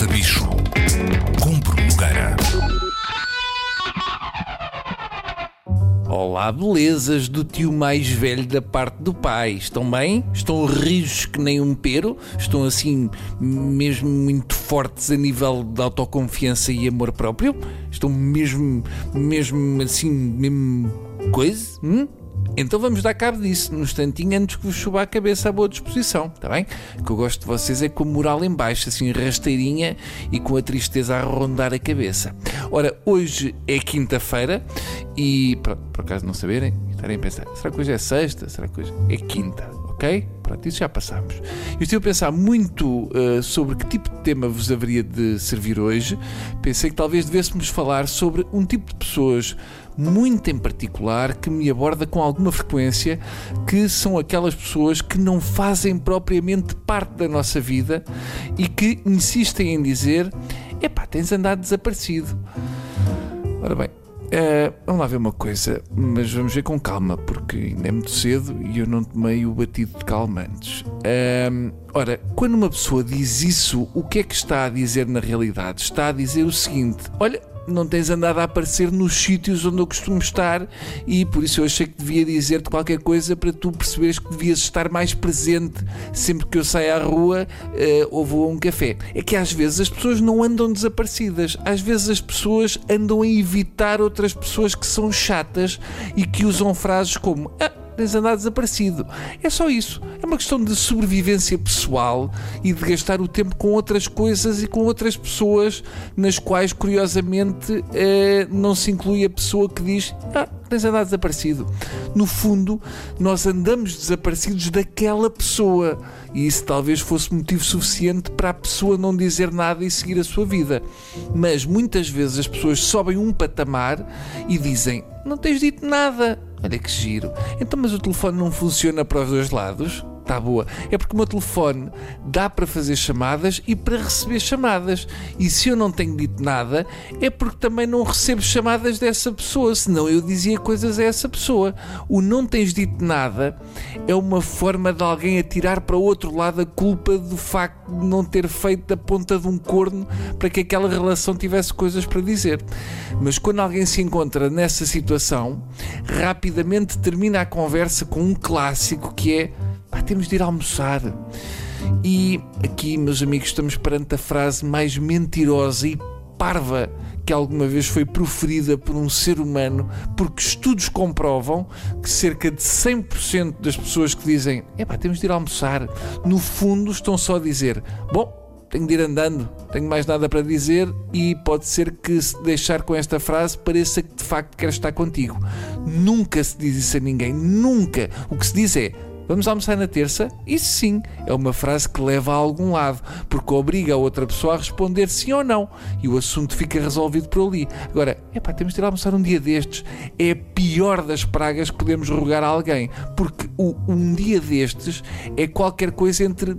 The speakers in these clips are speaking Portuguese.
Mata Bicho com Nogueira. Olá, belezas do tio mais velho da parte do pai. Estão bem? Estão rijos que nem um pero? Estão assim, mesmo muito fortes a nível de autoconfiança e amor próprio? Estão mesmo, mesmo assim, mesmo coisa? Hum? Então vamos dar cabo disso num instantinho antes que vos suba a cabeça à boa disposição, está bem? O que eu gosto de vocês é com a moral em baixo, assim rasteirinha e com a tristeza a rondar a cabeça. Ora, hoje é quinta-feira e, por, por acaso não saberem, estarem a pensar, será que hoje é sexta? Será que hoje é quinta? Ok? Pronto, isso já passámos. Eu estive a pensar muito uh, sobre que tipo de tema vos haveria de servir hoje. Pensei que talvez devêssemos falar sobre um tipo de pessoas muito em particular que me aborda com alguma frequência, que são aquelas pessoas que não fazem propriamente parte da nossa vida e que insistem em dizer: epá, tens andado desaparecido. Ora bem, Uh, vamos lá ver uma coisa, mas vamos ver com calma, porque ainda é muito cedo e eu não tomei o batido de calmantes. Uh, ora, quando uma pessoa diz isso, o que é que está a dizer na realidade? Está a dizer o seguinte: olha, não tens andado a aparecer nos sítios onde eu costumo estar e por isso eu achei que devia dizer-te qualquer coisa para tu perceberes que devias estar mais presente sempre que eu saio à rua uh, ou vou a um café. É que às vezes as pessoas não andam desaparecidas, às vezes as pessoas andam a evitar outras pessoas que são chatas e que usam frases como. Ah, tens andado desaparecido. É só isso. É uma questão de sobrevivência pessoal e de gastar o tempo com outras coisas e com outras pessoas nas quais, curiosamente, eh, não se inclui a pessoa que diz. Ah, tens andado desaparecido. No fundo, nós andamos desaparecidos daquela pessoa. E isso talvez fosse motivo suficiente para a pessoa não dizer nada e seguir a sua vida. Mas muitas vezes as pessoas sobem um patamar e dizem: Não tens dito nada. Olha que giro. Então, mas o telefone não funciona para os dois lados? Está boa. É porque o meu telefone dá para fazer chamadas e para receber chamadas. E se eu não tenho dito nada, é porque também não recebo chamadas dessa pessoa, senão eu dizia coisas a essa pessoa. O não tens dito nada é uma forma de alguém atirar para o outro lado a culpa do facto de não ter feito da ponta de um corno para que aquela relação tivesse coisas para dizer. Mas quando alguém se encontra nessa situação, rapidamente termina a conversa com um clássico que é Pá, temos de ir almoçar. E aqui, meus amigos, estamos perante a frase mais mentirosa e parva que alguma vez foi proferida por um ser humano, porque estudos comprovam que cerca de 100% das pessoas que dizem é pá, temos de ir almoçar, no fundo estão só a dizer: bom, tenho de ir andando, tenho mais nada para dizer e pode ser que se deixar com esta frase pareça que de facto quer estar contigo. Nunca se diz isso a ninguém, nunca. O que se diz é Vamos almoçar na terça? Isso sim, é uma frase que leva a algum lado, porque obriga a outra pessoa a responder sim ou não e o assunto fica resolvido por ali. Agora, é pá, temos de ir almoçar um dia destes. É a pior das pragas que podemos rogar a alguém, porque o, um dia destes é qualquer coisa entre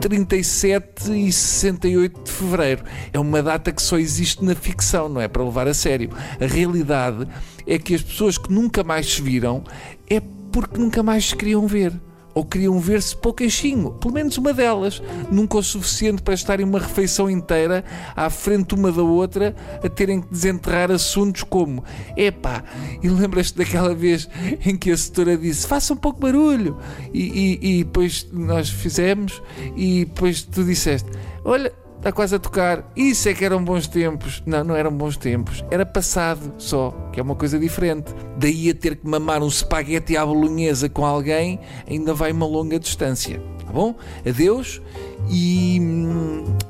37 e 68 de fevereiro. É uma data que só existe na ficção, não é para levar a sério. A realidade é que as pessoas que nunca mais se viram é porque nunca mais se queriam ver. Ou queriam ver-se pouquinho, pelo menos uma delas, nunca o suficiente para estarem uma refeição inteira à frente uma da outra a terem que desenterrar assuntos como epá, e lembras-te daquela vez em que a setora disse faça um pouco barulho? E, e, e depois nós fizemos e depois tu disseste olha está quase a tocar. Isso é que eram bons tempos. Não, não eram bons tempos. Era passado só, que é uma coisa diferente. Daí a ter que mamar um espaguete à bolonhesa com alguém, ainda vai uma longa distância. Tá bom? Adeus e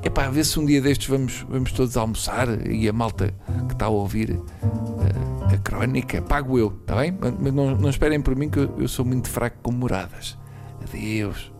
é para ver se um dia destes vamos, vamos todos almoçar e a malta que está a ouvir a, eh, a crónica, pago eu, está bem? Mas não, não esperem por mim que eu, eu sou muito fraco com moradas. Adeus.